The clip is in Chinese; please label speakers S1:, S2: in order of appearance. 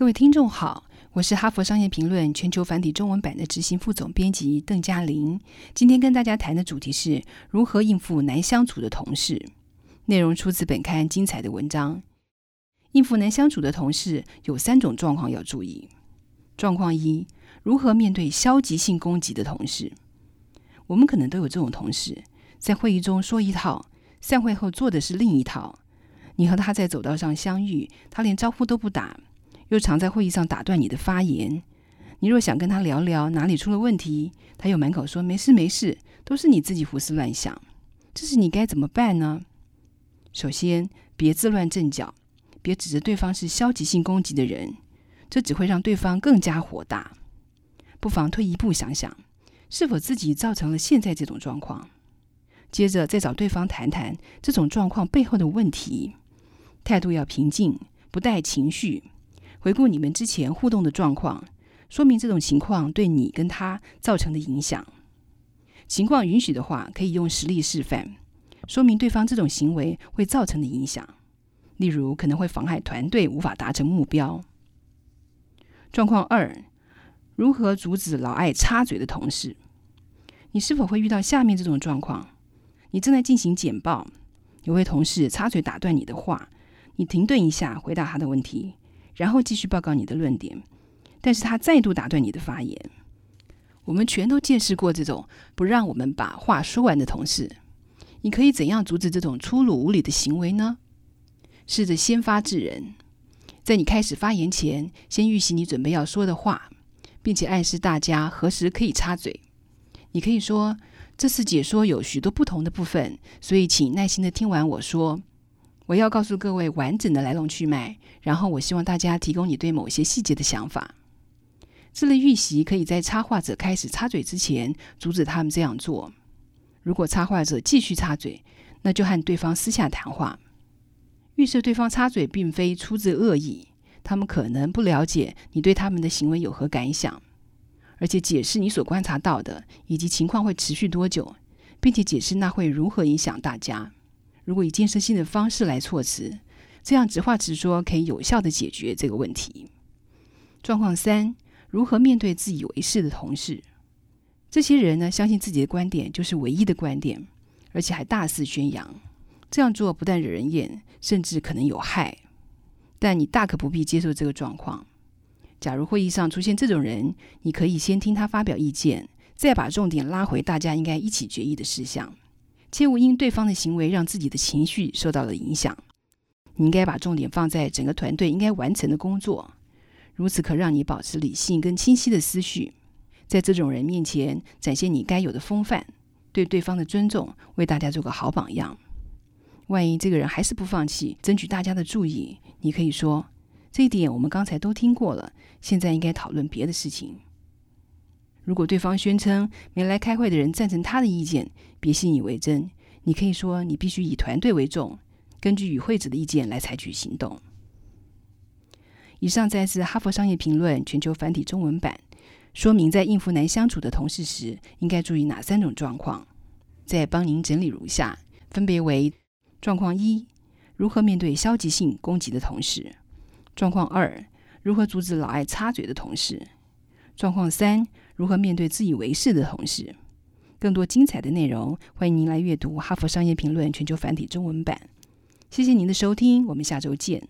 S1: 各位听众好，我是哈佛商业评论全球繁体中文版的执行副总编辑邓嘉玲。今天跟大家谈的主题是如何应付难相处的同事。内容出自本刊精彩的文章。应付难相处的同事有三种状况要注意。状况一：如何面对消极性攻击的同事？我们可能都有这种同事，在会议中说一套，散会后做的是另一套。你和他在走道上相遇，他连招呼都不打。又常在会议上打断你的发言。你若想跟他聊聊哪里出了问题，他又满口说没事没事，都是你自己胡思乱想。这是你该怎么办呢？首先，别自乱阵脚，别指着对方是消极性攻击的人，这只会让对方更加火大。不妨退一步想想，是否自己造成了现在这种状况？接着再找对方谈谈这种状况背后的问题。态度要平静，不带情绪。回顾你们之前互动的状况，说明这种情况对你跟他造成的影响。情况允许的话，可以用实例示范，说明对方这种行为会造成的影响。例如，可能会妨害团队无法达成目标。状况二：如何阻止老爱插嘴的同事？你是否会遇到下面这种状况？你正在进行简报，有位同事插嘴打断你的话，你停顿一下，回答他的问题。然后继续报告你的论点，但是他再度打断你的发言。我们全都见识过这种不让我们把话说完的同事。你可以怎样阻止这种粗鲁无礼的行为呢？试着先发制人，在你开始发言前，先预习你准备要说的话，并且暗示大家何时可以插嘴。你可以说：“这次解说有许多不同的部分，所以请耐心的听完我说。”我要告诉各位完整的来龙去脉，然后我希望大家提供你对某些细节的想法。这类预习可以在插画者开始插嘴之前阻止他们这样做。如果插画者继续插嘴，那就和对方私下谈话。预设对方插嘴并非出自恶意，他们可能不了解你对他们的行为有何感想，而且解释你所观察到的以及情况会持续多久，并且解释那会如何影响大家。如果以建设性的方式来措辞，这样直话直说可以有效的解决这个问题。状况三：如何面对自以为是的同事？这些人呢，相信自己的观点就是唯一的观点，而且还大肆宣扬。这样做不但惹人厌，甚至可能有害。但你大可不必接受这个状况。假如会议上出现这种人，你可以先听他发表意见，再把重点拉回大家应该一起决议的事项。切勿因对方的行为让自己的情绪受到了影响。你应该把重点放在整个团队应该完成的工作，如此可让你保持理性跟清晰的思绪。在这种人面前展现你该有的风范，对对方的尊重，为大家做个好榜样。万一这个人还是不放弃，争取大家的注意，你可以说：“这一点我们刚才都听过了，现在应该讨论别的事情。”如果对方宣称没来开会的人赞成他的意见，别信以为真。你可以说你必须以团队为重，根据与会者的意见来采取行动。以上摘自《哈佛商业评论》全球繁体中文版，说明在应付难相处的同事时应该注意哪三种状况。再帮您整理如下：分别为状况一，如何面对消极性攻击的同事；状况二，如何阻止老爱插嘴的同事；状况三。如何面对自以为是的同事？更多精彩的内容，欢迎您来阅读《哈佛商业评论》全球繁体中文版。谢谢您的收听，我们下周见。